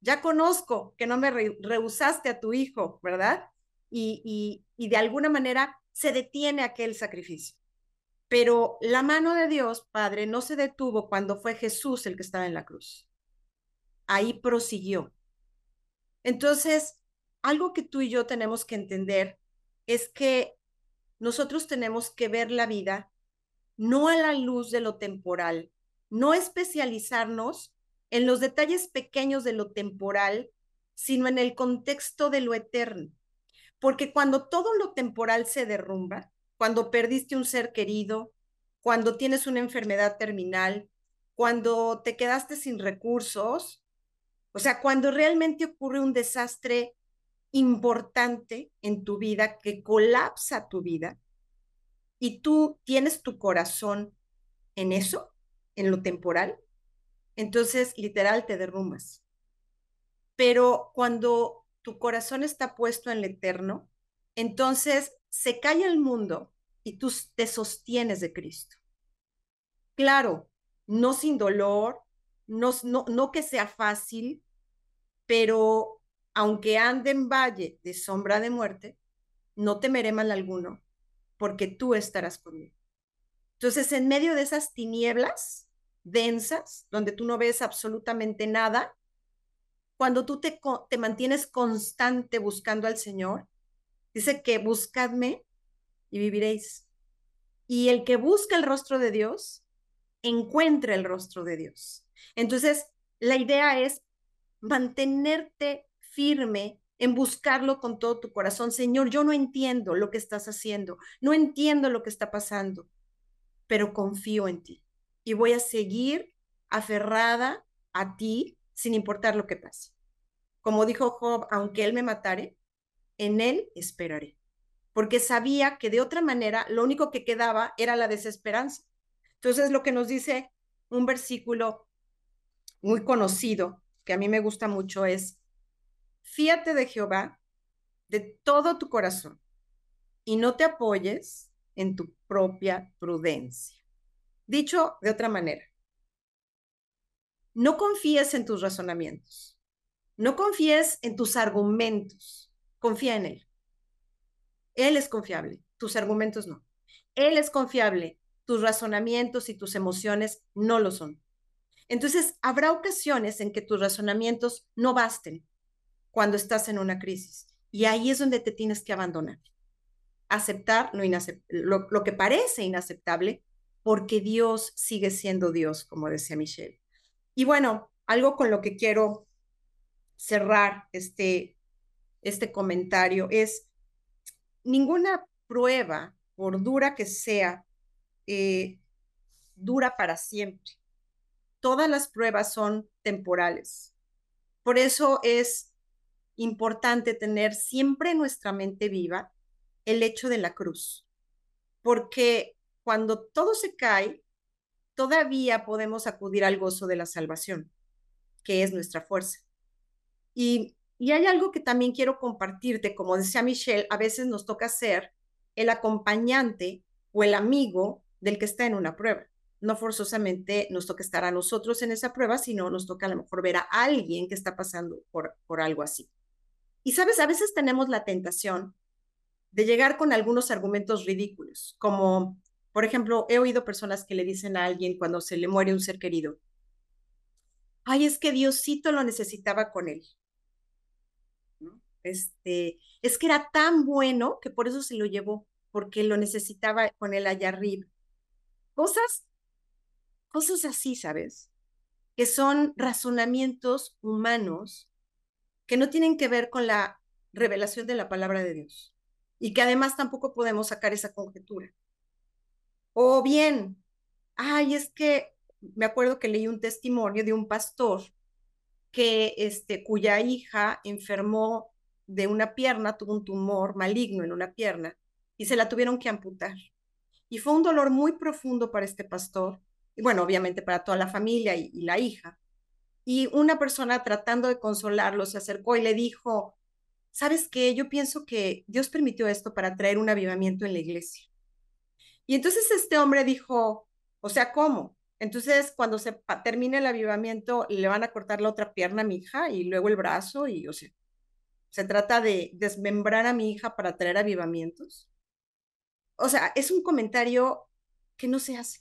ya conozco que no me rehusaste a tu hijo, ¿verdad? Y, y, de alguna manera se detiene aquel sacrificio. Pero la mano de Dios, Padre, no se detuvo cuando fue Jesús el que estaba en la cruz. Ahí prosiguió. Entonces, algo que tú y yo tenemos que entender es que nosotros tenemos que ver la vida no a la luz de lo temporal, no especializarnos en los detalles pequeños de lo temporal, sino en el contexto de lo eterno. Porque cuando todo lo temporal se derrumba, cuando perdiste un ser querido, cuando tienes una enfermedad terminal, cuando te quedaste sin recursos, o sea, cuando realmente ocurre un desastre importante en tu vida que colapsa tu vida y tú tienes tu corazón en eso, en lo temporal, entonces literal te derrumbas. Pero cuando tu corazón está puesto en lo eterno, entonces se calla el mundo y tú te sostienes de Cristo. Claro, no sin dolor, no, no, no que sea fácil, pero aunque ande en valle de sombra de muerte, no temeré mal alguno, porque tú estarás conmigo. Entonces, en medio de esas tinieblas, densas, donde tú no ves absolutamente nada, cuando tú te, mantienes constante buscando al Señor, dice que buscadme y viviréis. Y el que busca el rostro de Dios, encuentra el rostro de Dios. Entonces, la idea es mantenerte firme en buscarlo con todo tu corazón. Señor, yo no entiendo lo que estás haciendo, no entiendo lo que está pasando, pero confío en ti y voy a seguir aferrada a ti sin importar lo que pase. Como dijo Job, aunque él me matare, en él esperaré, porque sabía que de otra manera lo único que quedaba era la desesperanza. Entonces lo que nos dice un versículo muy conocido, que a mí me gusta mucho, es, fíate de Jehová de todo tu corazón y no te apoyes en tu propia prudencia. Dicho de otra manera, no confíes en tus razonamientos, no confíes en tus argumentos, confía en Él. Él es confiable, tus argumentos no. Él es confiable, tus razonamientos y tus emociones no lo son. Entonces, habrá ocasiones en que tus razonamientos no basten cuando estás en una crisis. Y ahí es donde te tienes que abandonar. Aceptar lo, lo que parece inaceptable porque Dios sigue siendo Dios, como decía Michelle. Y bueno, algo con lo que quiero cerrar este, este comentario es, ninguna prueba, por dura que sea, eh, dura para siempre. Todas las pruebas son temporales. Por eso es importante tener siempre en nuestra mente viva el hecho de la cruz, porque cuando todo se cae, todavía podemos acudir al gozo de la salvación, que es nuestra fuerza. Y, hay algo que también quiero compartirte, como decía Michelle, a veces nos toca ser el acompañante o el amigo del que está en una prueba. No forzosamente nos toca estar a nosotros en esa prueba, sino nos toca a lo mejor ver a alguien que está pasando por, por algo así. Y sabes, a veces tenemos la tentación de llegar con algunos argumentos ridículos, como por ejemplo, he oído personas que le dicen a alguien cuando se le muere un ser querido, ay, es que Diosito lo necesitaba con él. Este, es que era tan bueno que por eso se lo llevó, porque lo necesitaba con él allá arriba. Cosas, cosas así, ¿sabes? Que son razonamientos humanos que no tienen que ver con la revelación de la palabra de Dios y que además tampoco podemos sacar esa conjetura. O bien, ay, es que me acuerdo que leí un testimonio de un pastor que, este, cuya hija enfermó de una pierna, tuvo un tumor maligno en una pierna y se la tuvieron que amputar. Y fue un dolor muy profundo para este pastor, y bueno, obviamente para toda la familia y, y la hija. Y una persona tratando de consolarlo se acercó y le dijo, ¿sabes qué? Yo pienso que Dios permitió esto para traer un avivamiento en la iglesia. Y entonces este hombre dijo, o sea, ¿cómo? Entonces, cuando se termine el avivamiento, le van a cortar la otra pierna a mi hija y luego el brazo y, o sea, se trata de desmembrar a mi hija para traer avivamientos. O sea, es un comentario que no se hace,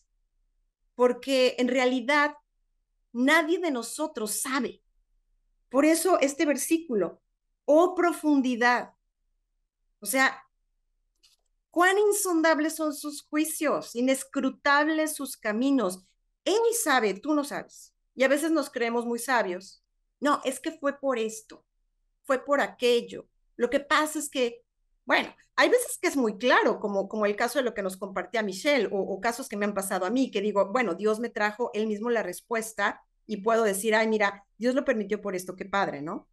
porque en realidad nadie de nosotros sabe. Por eso este versículo, oh profundidad, o sea, cuán insondables son sus juicios, inescrutables sus caminos. Él sabe, tú no sabes. Y a veces nos creemos muy sabios. No, es que fue por esto, fue por aquello. Lo que pasa es que, bueno, hay veces que es muy claro, como, como el caso de lo que nos compartía Michelle, o, o casos que me han pasado a mí, que digo, bueno, Dios me trajo él mismo la respuesta y puedo decir, ay, mira, Dios lo permitió por esto, qué padre, ¿no?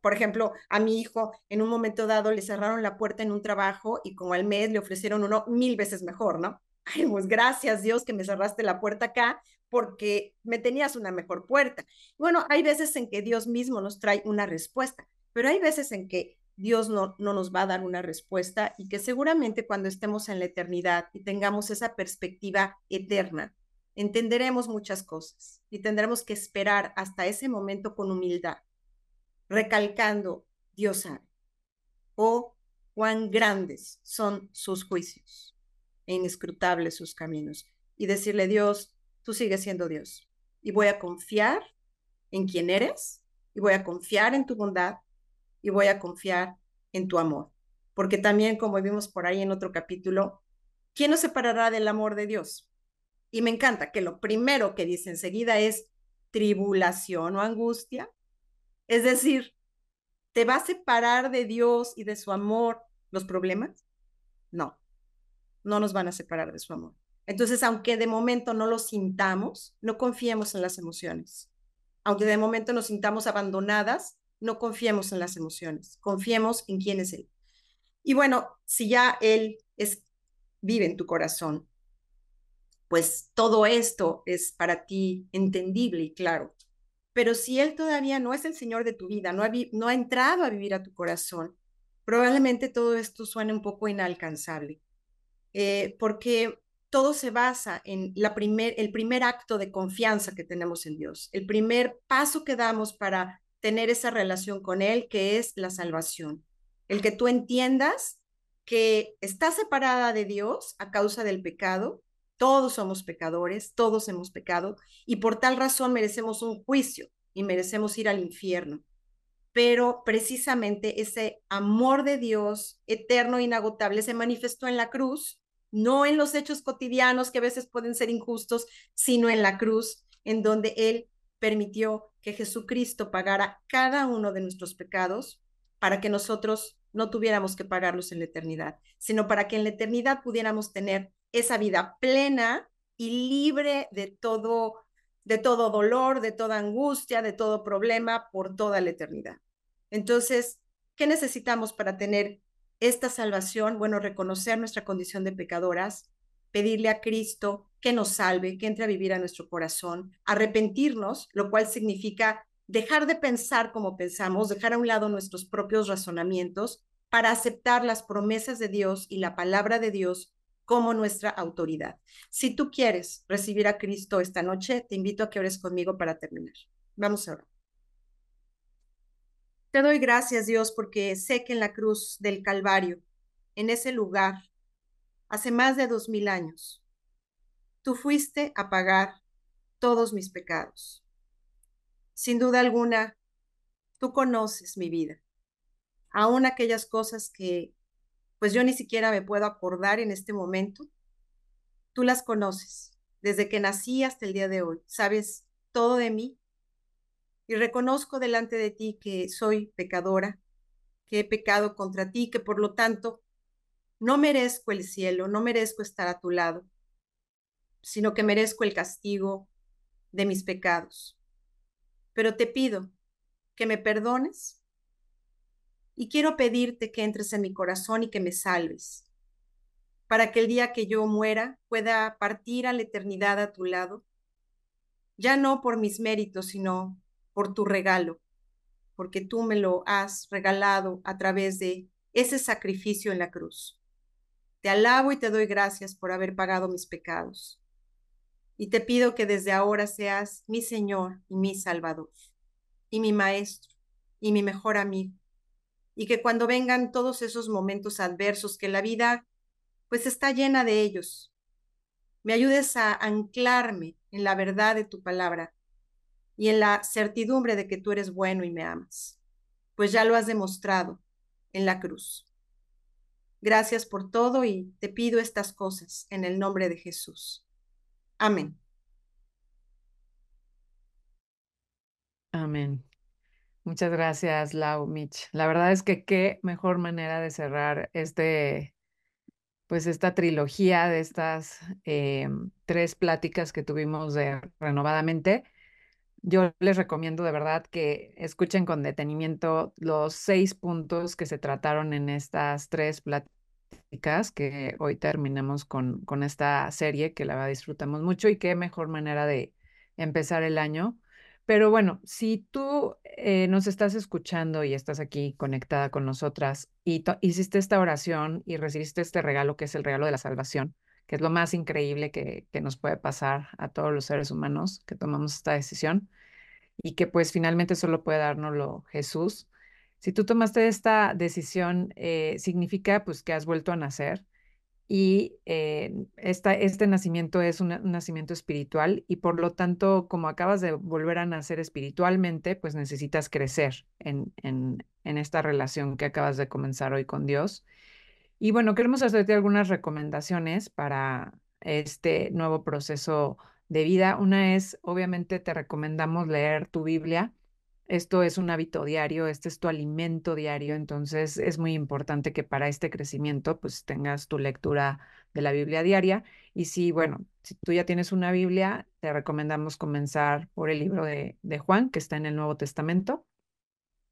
Por ejemplo, a mi hijo en un momento dado le cerraron la puerta en un trabajo y como al mes le ofrecieron uno mil veces mejor, ¿no? ay, pues gracias Dios que me cerraste la puerta acá porque me tenías una mejor puerta. Bueno, hay veces en que Dios mismo nos trae una respuesta, pero hay veces en que Dios no, no nos va a dar una respuesta y que seguramente cuando estemos en la eternidad y tengamos esa perspectiva eterna, entenderemos muchas cosas y tendremos que esperar hasta ese momento con humildad, recalcando, Dios sabe, o cuán grandes son sus juicios e inescrutables sus caminos. Y decirle, Dios, tú sigues siendo Dios. Y voy a confiar en quien eres, y voy a confiar en tu bondad, y voy a confiar en tu amor. Porque también, como vimos por ahí en otro capítulo, ¿quién nos separará del amor de Dios? Y me encanta que lo primero que dice enseguida es tribulación o angustia. Es decir, ¿te va a separar de Dios y de su amor los problemas? No no nos van a separar de su amor. Entonces, aunque de momento no lo sintamos, no confiemos en las emociones. Aunque de momento nos sintamos abandonadas, no confiemos en las emociones, confiemos en quién es Él. Y bueno, si ya Él es, vive en tu corazón, pues todo esto es para ti entendible y claro. Pero si Él todavía no es el Señor de tu vida, no ha, no ha entrado a vivir a tu corazón, probablemente todo esto suene un poco inalcanzable. Eh, porque todo se basa en la primer, el primer acto de confianza que tenemos en Dios, el primer paso que damos para tener esa relación con Él, que es la salvación. El que tú entiendas que estás separada de Dios a causa del pecado, todos somos pecadores, todos hemos pecado, y por tal razón merecemos un juicio y merecemos ir al infierno. Pero precisamente ese amor de Dios eterno e inagotable se manifestó en la cruz no en los hechos cotidianos que a veces pueden ser injustos, sino en la cruz, en donde Él permitió que Jesucristo pagara cada uno de nuestros pecados para que nosotros no tuviéramos que pagarlos en la eternidad, sino para que en la eternidad pudiéramos tener esa vida plena y libre de todo de todo dolor, de toda angustia, de todo problema por toda la eternidad. Entonces, ¿qué necesitamos para tener esta salvación, bueno, reconocer nuestra condición de pecadoras, pedirle a Cristo que nos salve, que entre a vivir a nuestro corazón, arrepentirnos, lo cual significa dejar de pensar como pensamos, dejar a un lado nuestros propios razonamientos para aceptar las promesas de Dios y la palabra de Dios como nuestra autoridad. Si tú quieres recibir a Cristo esta noche, te invito a que ores conmigo para terminar. Vamos a orar. Te doy gracias, Dios, porque sé que en la cruz del Calvario, en ese lugar, hace más de dos mil años, tú fuiste a pagar todos mis pecados. Sin duda alguna, tú conoces mi vida, aún aquellas cosas que pues yo ni siquiera me puedo acordar en este momento, tú las conoces desde que nací hasta el día de hoy. Sabes todo de mí y reconozco delante de ti que soy pecadora, que he pecado contra ti, que por lo tanto no merezco el cielo, no merezco estar a tu lado, sino que merezco el castigo, de mis pecados. Pero te pido que me perdones y quiero pedirte que entres en mi corazón y que me salves, para que el día que yo muera pueda partir a la eternidad a tu lado, ya no por mis méritos, sino por tu regalo, porque tú me lo has regalado a través de ese sacrificio en la cruz. Te alabo y te doy gracias por haber pagado mis pecados. Y te pido que desde ahora seas mi Señor y mi Salvador, y mi Maestro, y mi mejor amigo. Y que cuando vengan todos esos momentos adversos que la vida pues está llena de ellos, me ayudes a anclarme en la verdad de tu palabra y en la certidumbre de que tú eres bueno y me amas, pues ya lo has demostrado en la cruz. Gracias por todo y te pido estas cosas en el nombre de Jesús. Amén. Amén. Muchas gracias, Lau Mitch. La verdad es que qué mejor manera de cerrar este, pues esta trilogía de estas eh, tres pláticas que tuvimos de renovadamente. Yo les recomiendo de verdad que escuchen con detenimiento los seis puntos que se trataron en estas tres pláticas, que hoy terminemos con, con esta serie que la disfrutamos mucho y qué mejor manera de empezar el año. Pero bueno, si tú eh, nos estás escuchando y estás aquí conectada con nosotras y hiciste esta oración y recibiste este regalo que es el regalo de la salvación, que es lo más increíble que, que nos puede pasar a todos los seres humanos que tomamos esta decisión y que pues finalmente solo puede dárnoslo Jesús. Si tú tomaste esta decisión, eh, significa pues que has vuelto a nacer y eh, esta, este nacimiento es un, nacimiento espiritual y por lo tanto, como acabas de volver a nacer espiritualmente, pues necesitas crecer en, en, en esta relación que acabas de comenzar hoy con Dios. Y bueno, queremos hacerte algunas recomendaciones para este nuevo proceso de vida. Una es, obviamente, te recomendamos leer tu Biblia. Esto es un hábito diario, este es tu alimento diario, entonces es muy importante que para este crecimiento pues tengas tu lectura de la Biblia diaria. Y si, bueno, si tú ya tienes una Biblia, te recomendamos comenzar por el libro de, de Juan, que está en el Nuevo Testamento.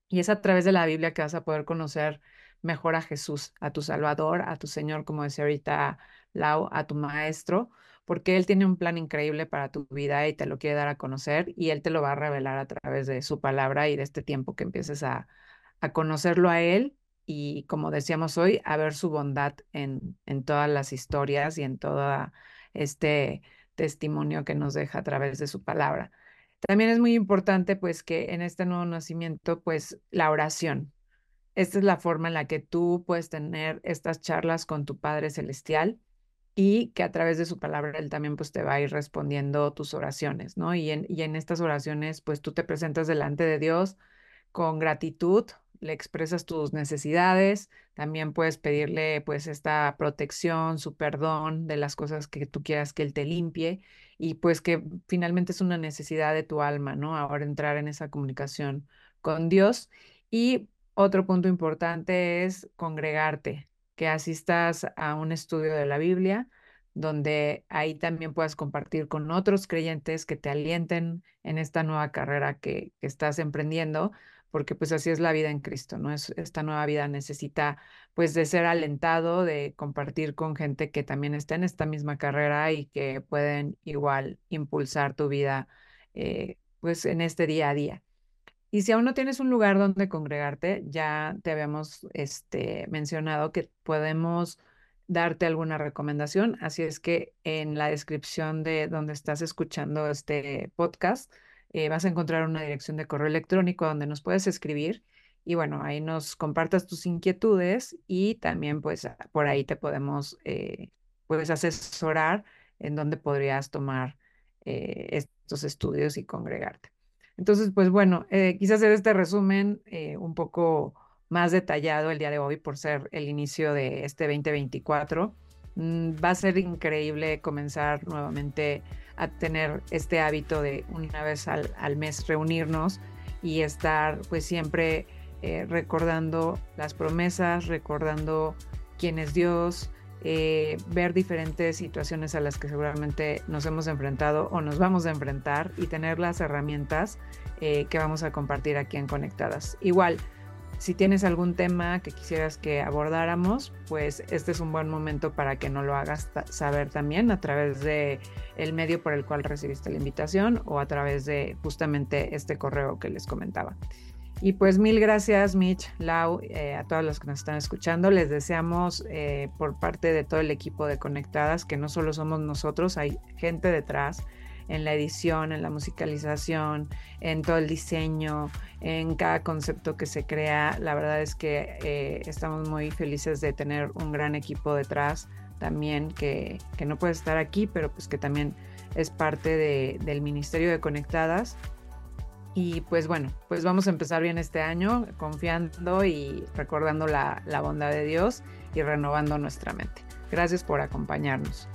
Y es a través de la Biblia que vas a poder conocer mejor a Jesús, a tu Salvador, a tu Señor, como decía ahorita Lau, a tu Maestro, porque Él tiene un plan increíble para tu vida y te lo quiere dar a conocer y Él te lo va a revelar a través de su palabra y de este tiempo que empieces a, a conocerlo a Él y, como decíamos hoy, a ver su bondad en, en todas las historias y en todo este testimonio que nos deja a través de su palabra. También es muy importante pues que en este nuevo nacimiento pues la oración, esta es la forma en la que tú puedes tener estas charlas con tu Padre Celestial y que a través de su palabra Él también pues te va a ir respondiendo tus oraciones, ¿no? Y en, y en estas oraciones pues tú te presentas delante de Dios con gratitud, le expresas tus necesidades, también puedes pedirle pues esta protección, su perdón de las cosas que tú quieras que Él te limpie y pues que finalmente es una necesidad de tu alma, ¿no? Ahora entrar en esa comunicación con Dios y otro punto importante es congregarte, que asistas a un estudio de la Biblia, donde ahí también puedas compartir con otros creyentes que te alienten en esta nueva carrera que, estás emprendiendo, porque pues así es la vida en Cristo, ¿no? Es, esta nueva vida necesita pues de ser alentado, de compartir con gente que también está en esta misma carrera y que pueden igual impulsar tu vida eh, pues en este día a día. Y si aún no tienes un lugar donde congregarte, ya te habíamos este, mencionado que podemos darte alguna recomendación. Así es que en la descripción de donde estás escuchando este podcast, eh, vas a encontrar una dirección de correo electrónico donde nos puedes escribir y bueno, ahí nos compartas tus inquietudes y también pues por ahí te podemos eh, puedes asesorar en dónde podrías tomar eh, estos estudios y congregarte. Entonces, pues bueno, eh, quise hacer este resumen eh, un poco más detallado el día de hoy por ser el inicio de este 2024. Mm, va a ser increíble comenzar nuevamente a tener este hábito de una vez al, mes reunirnos y estar pues siempre eh, recordando las promesas, recordando quién es Dios, eh, ver diferentes situaciones a las que seguramente nos hemos enfrentado o nos vamos a enfrentar y tener las herramientas eh, que vamos a compartir aquí en Conectadas. Igual, si tienes algún tema que quisieras que abordáramos, pues este es un buen momento para que nos lo hagas saber también a través de el medio por el cual recibiste la invitación o a través de justamente este correo que les comentaba. Y pues mil gracias, Mitch, Lau, eh, a todos los que nos están escuchando. Les deseamos eh, por parte de todo el equipo de Conectadas que no solo somos nosotros, hay gente detrás en la edición, en la musicalización, en todo el diseño, en cada concepto que se crea. La verdad es que eh, estamos muy felices de tener un gran equipo detrás también que, que, no puede estar aquí, pero pues que también es parte de, del Ministerio de Conectadas. Y pues bueno, pues vamos a empezar bien este año confiando y recordando la, la bondad de Dios y renovando nuestra mente. Gracias por acompañarnos.